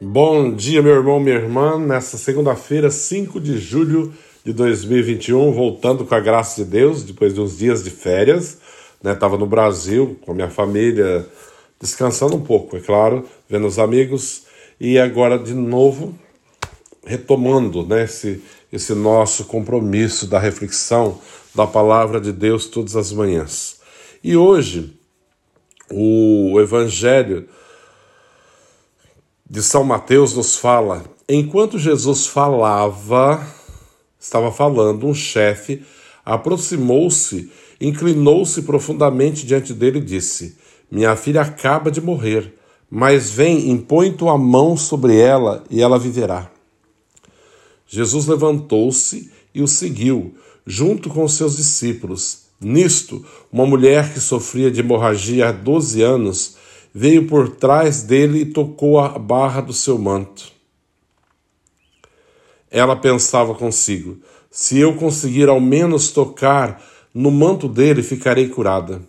Bom dia, meu irmão, minha irmã. Nessa segunda-feira, 5 de julho de 2021, voltando com a graça de Deus, depois de uns dias de férias. Né? Tava no Brasil com a minha família, descansando um pouco, é claro, vendo os amigos. E agora, de novo, retomando né, esse, esse nosso compromisso da reflexão da palavra de Deus todas as manhãs. E hoje, o Evangelho de São Mateus nos fala: enquanto Jesus falava, estava falando, um chefe aproximou-se, inclinou-se profundamente diante dele e disse: Minha filha acaba de morrer, mas vem, impõe tua mão sobre ela e ela viverá. Jesus levantou-se e o seguiu, junto com seus discípulos. Nisto, uma mulher que sofria de hemorragia há doze anos veio por trás dele e tocou a barra do seu manto. Ela pensava consigo: se eu conseguir ao menos tocar no manto dele, ficarei curada.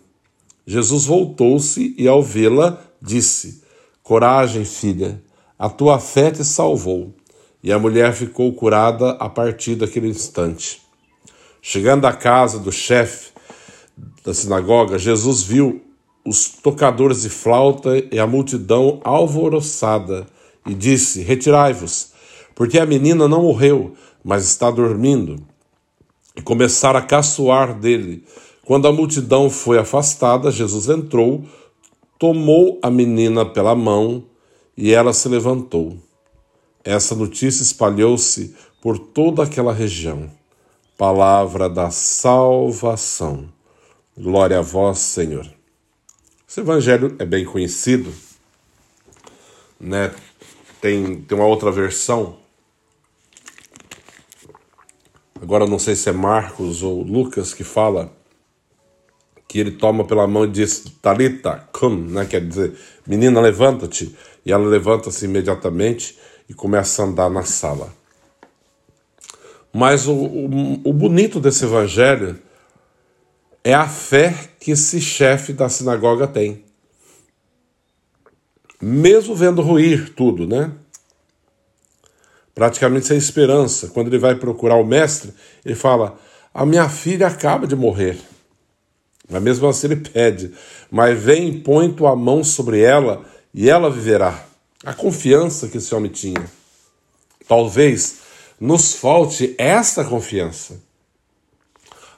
Jesus voltou-se e, ao vê-la, disse: Coragem, filha, a tua fé te salvou. E a mulher ficou curada a partir daquele instante. Chegando à casa do chefe da sinagoga, Jesus viu os tocadores de flauta e a multidão alvoroçada e disse: Retirai-vos, porque a menina não morreu, mas está dormindo. E começaram a caçoar dele. Quando a multidão foi afastada, Jesus entrou, tomou a menina pela mão e ela se levantou. Essa notícia espalhou-se por toda aquela região. Palavra da salvação. Glória a vós, Senhor. Esse evangelho é bem conhecido, né? Tem, tem uma outra versão. Agora não sei se é Marcos ou Lucas que fala que ele toma pela mão e diz Talita, come, né? Quer dizer, menina, levanta-te. E ela levanta-se imediatamente e começa a andar na sala. Mas o, o, o bonito desse evangelho é a fé que esse chefe da sinagoga tem. Mesmo vendo ruir tudo, né? Praticamente sem esperança. Quando ele vai procurar o mestre, ele fala: A minha filha acaba de morrer. Mas mesmo assim ele pede: Mas vem põe tua mão sobre ela e ela viverá. A confiança que esse homem tinha. Talvez nos falte essa confiança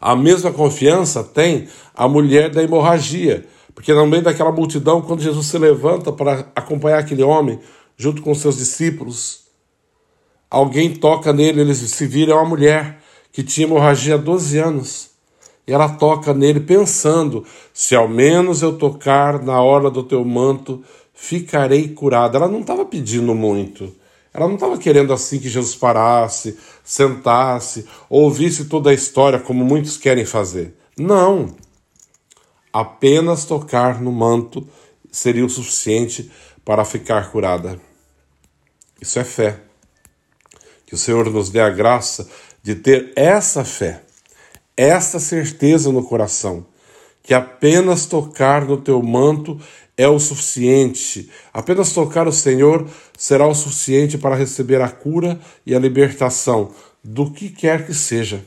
a mesma confiança tem a mulher da hemorragia, porque no meio daquela multidão, quando Jesus se levanta para acompanhar aquele homem, junto com seus discípulos, alguém toca nele, eles se viram uma mulher que tinha hemorragia há 12 anos. E ela toca nele pensando: se ao menos eu tocar na hora do teu manto, ficarei curada. Ela não estava pedindo muito. Ela não estava querendo assim que Jesus parasse, sentasse, ouvisse toda a história como muitos querem fazer. Não. Apenas tocar no manto seria o suficiente para ficar curada. Isso é fé. Que o Senhor nos dê a graça de ter essa fé, essa certeza no coração, que apenas tocar no teu manto é o suficiente. Apenas tocar o Senhor será o suficiente para receber a cura e a libertação do que quer que seja.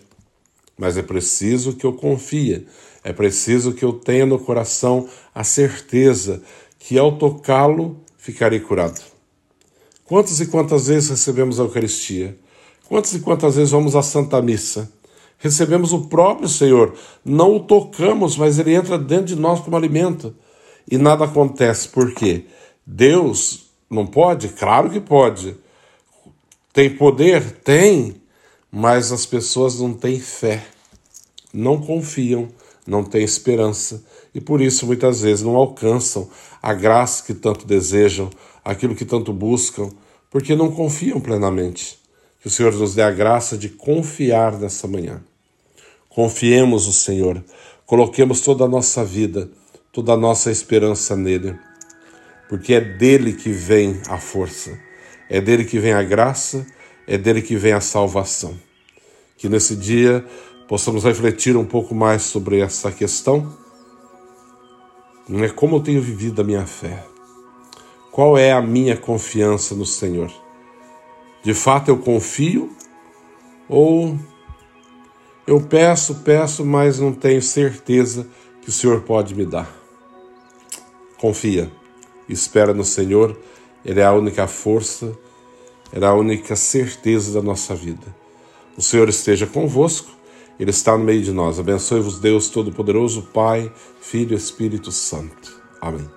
Mas é preciso que eu confie, é preciso que eu tenha no coração a certeza que ao tocá-lo ficarei curado. Quantas e quantas vezes recebemos a Eucaristia? Quantas e quantas vezes vamos à Santa Missa? Recebemos o próprio Senhor, não o tocamos, mas ele entra dentro de nós como alimento e nada acontece. Por quê? Deus não pode? Claro que pode. Tem poder? Tem, mas as pessoas não têm fé, não confiam, não têm esperança e por isso muitas vezes não alcançam a graça que tanto desejam, aquilo que tanto buscam, porque não confiam plenamente. Que o Senhor nos dê a graça de confiar nessa manhã. Confiemos o Senhor, coloquemos toda a nossa vida toda a nossa esperança nele, porque é dele que vem a força, é dele que vem a graça, é dele que vem a salvação. Que nesse dia possamos refletir um pouco mais sobre essa questão. É como eu tenho vivido a minha fé, Qual é a minha confiança no Senhor? De fato eu confio ou eu peço, peço, mas não tenho certeza que o Senhor pode me dar? Confia, espera no Senhor, Ele é a única força, Ele é a única certeza da nossa vida. O Senhor esteja convosco, Ele está no meio de nós. Abençoe-vos, Deus Todo-Poderoso, Pai, Filho e Espírito Santo. Amém.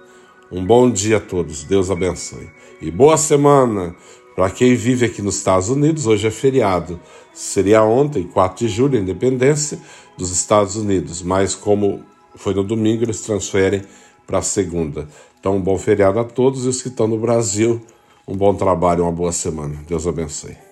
Um bom dia a todos, Deus abençoe. E boa semana para quem vive aqui nos Estados Unidos. Hoje é feriado. Seria ontem, 4 de julho, independência dos Estados Unidos, mas como foi no domingo, eles transferem para segunda. Então, um bom feriado a todos e os que estão no Brasil, um bom trabalho, uma boa semana. Deus abençoe.